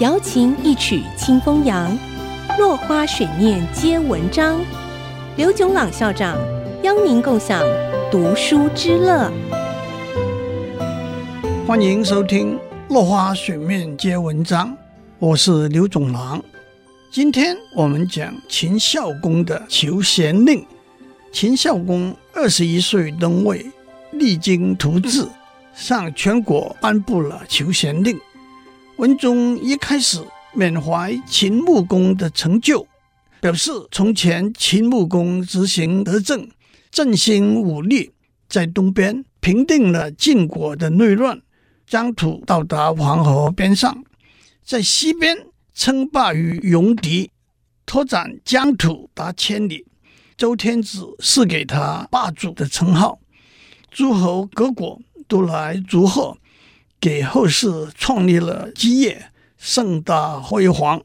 瑶琴一曲清风扬，落花水面皆文章。刘炯朗校长邀您共享读书之乐。欢迎收听《落花水面皆文章》，我是刘炯朗。今天我们讲秦孝公的求贤令。秦孝公二十一岁登位，励精图治，向全国颁布了求贤令。文中一开始缅怀秦穆公的成就，表示从前秦穆公执行德政，振兴武力，在东边平定了晋国的内乱，疆土到达黄河边上；在西边称霸于戎狄，拓展疆土达千里。周天子赐给他霸主的称号，诸侯各国都来祝贺。给后世创立了基业，盛大辉煌。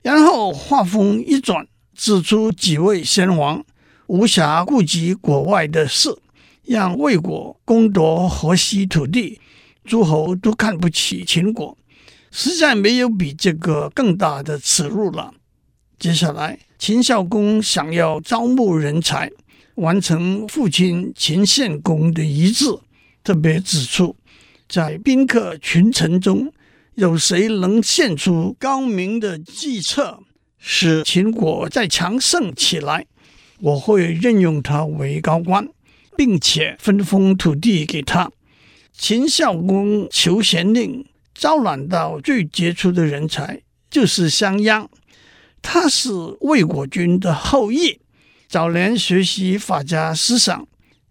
然后话锋一转，指出几位先王无暇顾及国外的事，让魏国攻夺河西土地，诸侯都看不起秦国，实在没有比这个更大的耻辱了。接下来，秦孝公想要招募人才，完成父亲秦献公的遗志，特别指出。在宾客群臣中，有谁能献出高明的计策，使秦国再强盛起来？我会任用他为高官，并且分封土地给他。秦孝公求贤令，招揽到最杰出的人才，就是商鞅。他是魏国君的后裔，早年学习法家思想，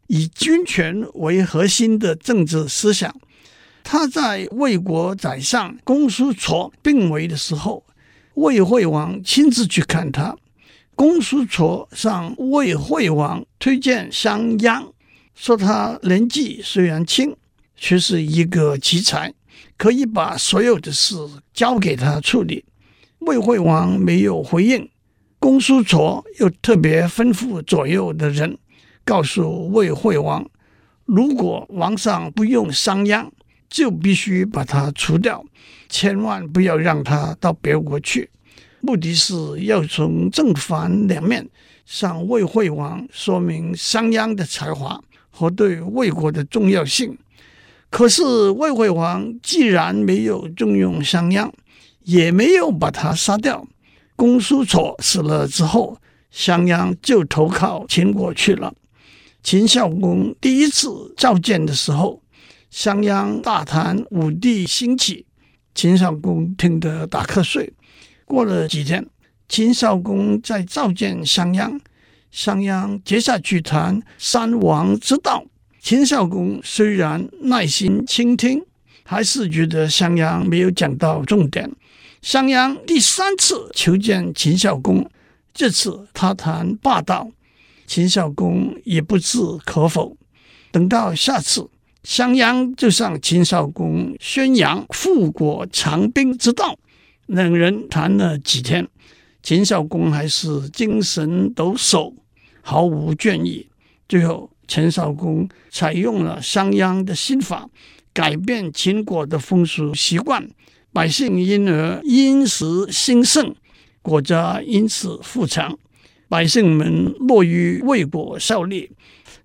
以君权为核心的政治思想。他在魏国宰相公叔痤病危的时候，魏惠王亲自去看他。公叔痤向魏惠王推荐商鞅，说他年纪虽然轻，却是一个奇才，可以把所有的事交给他处理。魏惠王没有回应，公叔痤又特别吩咐左右的人，告诉魏惠王，如果王上不用商鞅，就必须把他除掉，千万不要让他到别国去。目的是要从正反两面向魏惠王说明商鞅的才华和对魏国的重要性。可是魏惠王既然没有重用商鞅，也没有把他杀掉。公叔痤死了之后，商鞅就投靠秦国去了。秦孝公第一次召见的时候。商鞅大谈武帝兴起，秦孝公听得打瞌睡。过了几天，秦孝公再召见商鞅，商鞅接下去谈三王之道。秦孝公虽然耐心倾听，还是觉得商鞅没有讲到重点。商鞅第三次求见秦孝公，这次他谈霸道，秦孝公也不置可否。等到下次。商鞅就向秦孝公宣扬富国强兵之道，两人谈了几天，秦孝公还是精神抖擞，毫无倦意。最后，秦孝公采用了商鞅的新法，改变秦国的风俗习惯，百姓因而殷实兴盛，国家因此富强，百姓们乐于为国效力，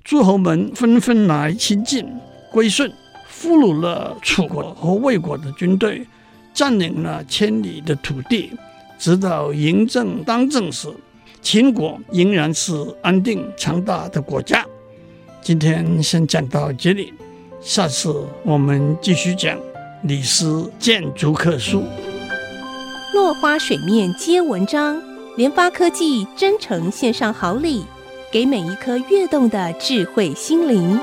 诸侯们纷纷来亲近。归顺，俘虏了楚国和魏国的军队，占领了千里的土地。直到嬴政当政时，秦国仍然是安定强大的国家。今天先讲到这里，下次我们继续讲李斯谏逐客书。落花水面皆文章，联发科技真诚献上好礼，给每一颗跃动的智慧心灵。